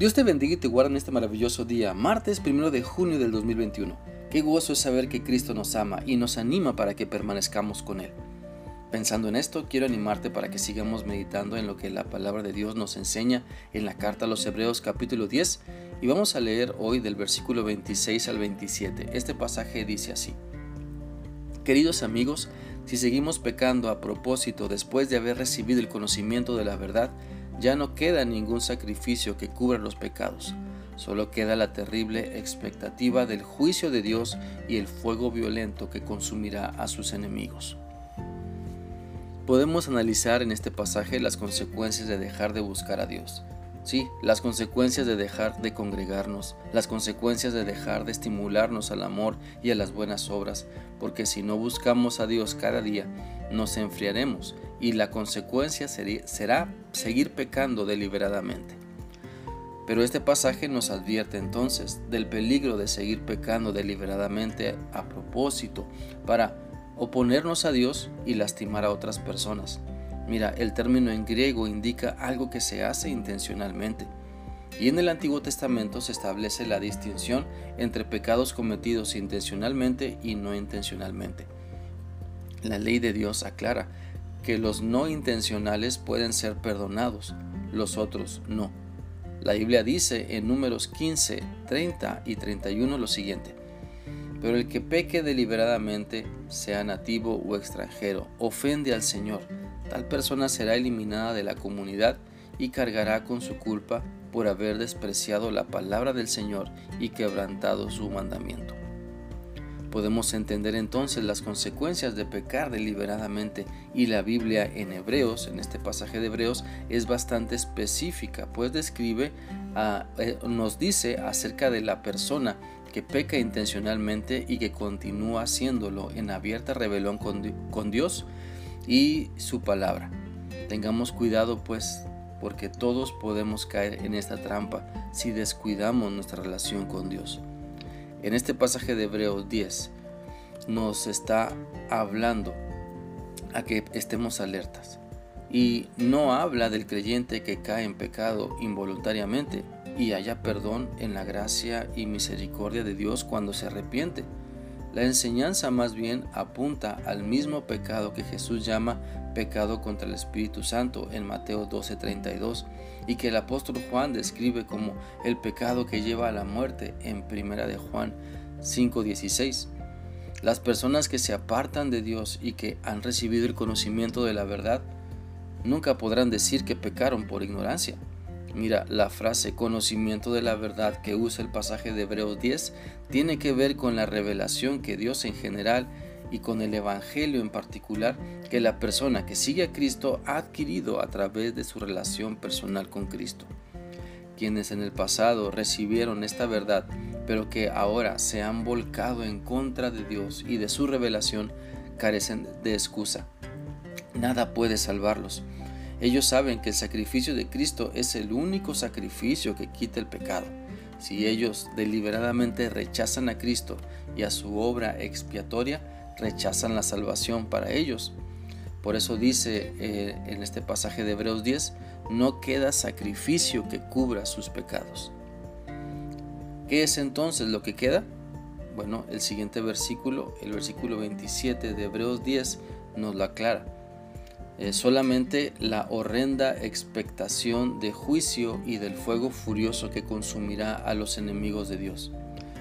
Dios te bendiga y te guarde en este maravilloso día, martes 1 de junio del 2021. Qué gozo es saber que Cristo nos ama y nos anima para que permanezcamos con Él. Pensando en esto, quiero animarte para que sigamos meditando en lo que la palabra de Dios nos enseña en la carta a los Hebreos capítulo 10 y vamos a leer hoy del versículo 26 al 27. Este pasaje dice así. Queridos amigos, si seguimos pecando a propósito después de haber recibido el conocimiento de la verdad, ya no queda ningún sacrificio que cubra los pecados, solo queda la terrible expectativa del juicio de Dios y el fuego violento que consumirá a sus enemigos. Podemos analizar en este pasaje las consecuencias de dejar de buscar a Dios. Sí, las consecuencias de dejar de congregarnos, las consecuencias de dejar de estimularnos al amor y a las buenas obras, porque si no buscamos a Dios cada día, nos enfriaremos y la consecuencia será seguir pecando deliberadamente. Pero este pasaje nos advierte entonces del peligro de seguir pecando deliberadamente a propósito para oponernos a Dios y lastimar a otras personas. Mira, el término en griego indica algo que se hace intencionalmente. Y en el Antiguo Testamento se establece la distinción entre pecados cometidos intencionalmente y no intencionalmente. La ley de Dios aclara que los no intencionales pueden ser perdonados, los otros no. La Biblia dice en números 15, 30 y 31 lo siguiente. Pero el que peque deliberadamente, sea nativo o extranjero, ofende al Señor, tal persona será eliminada de la comunidad y cargará con su culpa por haber despreciado la palabra del Señor y quebrantado su mandamiento. Podemos entender entonces las consecuencias de pecar deliberadamente y la Biblia en Hebreos, en este pasaje de Hebreos, es bastante específica, pues describe, eh, nos dice acerca de la persona que peca intencionalmente y que continúa haciéndolo en abierta rebelión con Dios y su palabra. Tengamos cuidado pues porque todos podemos caer en esta trampa si descuidamos nuestra relación con Dios. En este pasaje de Hebreos 10 nos está hablando a que estemos alertas. Y no habla del creyente que cae en pecado involuntariamente y haya perdón en la gracia y misericordia de Dios cuando se arrepiente. La enseñanza más bien apunta al mismo pecado que Jesús llama pecado contra el Espíritu Santo en Mateo 12:32 y que el apóstol Juan describe como el pecado que lleva a la muerte en Primera de Juan 5:16. Las personas que se apartan de Dios y que han recibido el conocimiento de la verdad nunca podrán decir que pecaron por ignorancia. Mira, la frase conocimiento de la verdad que usa el pasaje de Hebreos 10 tiene que ver con la revelación que Dios en general y con el Evangelio en particular que la persona que sigue a Cristo ha adquirido a través de su relación personal con Cristo. Quienes en el pasado recibieron esta verdad, pero que ahora se han volcado en contra de Dios y de su revelación, carecen de excusa. Nada puede salvarlos ellos saben que el sacrificio de Cristo es el único sacrificio que quita el pecado. Si ellos deliberadamente rechazan a Cristo y a su obra expiatoria, rechazan la salvación para ellos. Por eso dice eh, en este pasaje de Hebreos 10, no queda sacrificio que cubra sus pecados. ¿Qué es entonces lo que queda? Bueno, el siguiente versículo, el versículo 27 de Hebreos 10, nos lo aclara solamente la horrenda expectación de juicio y del fuego furioso que consumirá a los enemigos de Dios.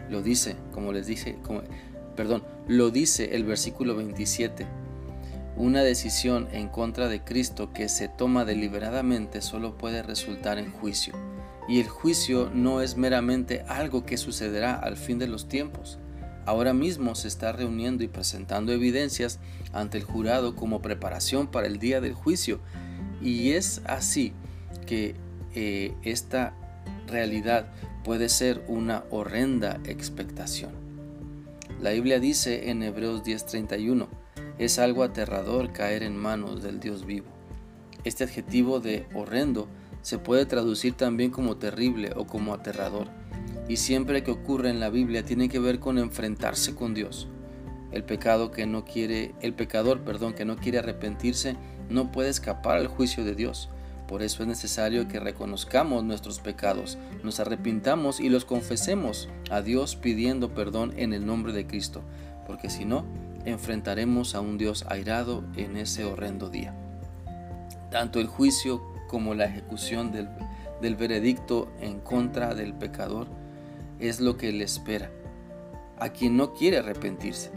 Lo dice, como les dije, perdón, lo dice el versículo 27. Una decisión en contra de Cristo que se toma deliberadamente solo puede resultar en juicio. Y el juicio no es meramente algo que sucederá al fin de los tiempos Ahora mismo se está reuniendo y presentando evidencias ante el jurado como preparación para el día del juicio. Y es así que eh, esta realidad puede ser una horrenda expectación. La Biblia dice en Hebreos 10:31, es algo aterrador caer en manos del Dios vivo. Este adjetivo de horrendo se puede traducir también como terrible o como aterrador y siempre que ocurre en la Biblia tiene que ver con enfrentarse con Dios. El pecado que no quiere, el pecador, perdón, que no quiere arrepentirse, no puede escapar al juicio de Dios, Por eso es necesario que reconozcamos nuestros pecados, nos arrepintamos y los confesemos a Dios pidiendo perdón en el nombre de Cristo, porque si no, enfrentaremos a un Dios airado en ese horrendo día. Tanto el juicio como la ejecución del, del veredicto en contra del pecador es lo que le espera a quien no quiere arrepentirse.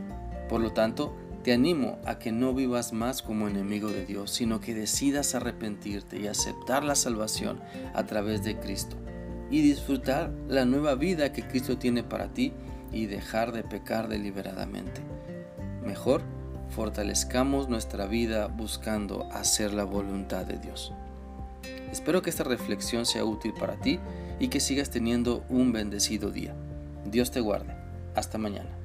Por lo tanto, te animo a que no vivas más como enemigo de Dios, sino que decidas arrepentirte y aceptar la salvación a través de Cristo y disfrutar la nueva vida que Cristo tiene para ti y dejar de pecar deliberadamente. Mejor, fortalezcamos nuestra vida buscando hacer la voluntad de Dios. Espero que esta reflexión sea útil para ti y que sigas teniendo un bendecido día. Dios te guarde. Hasta mañana.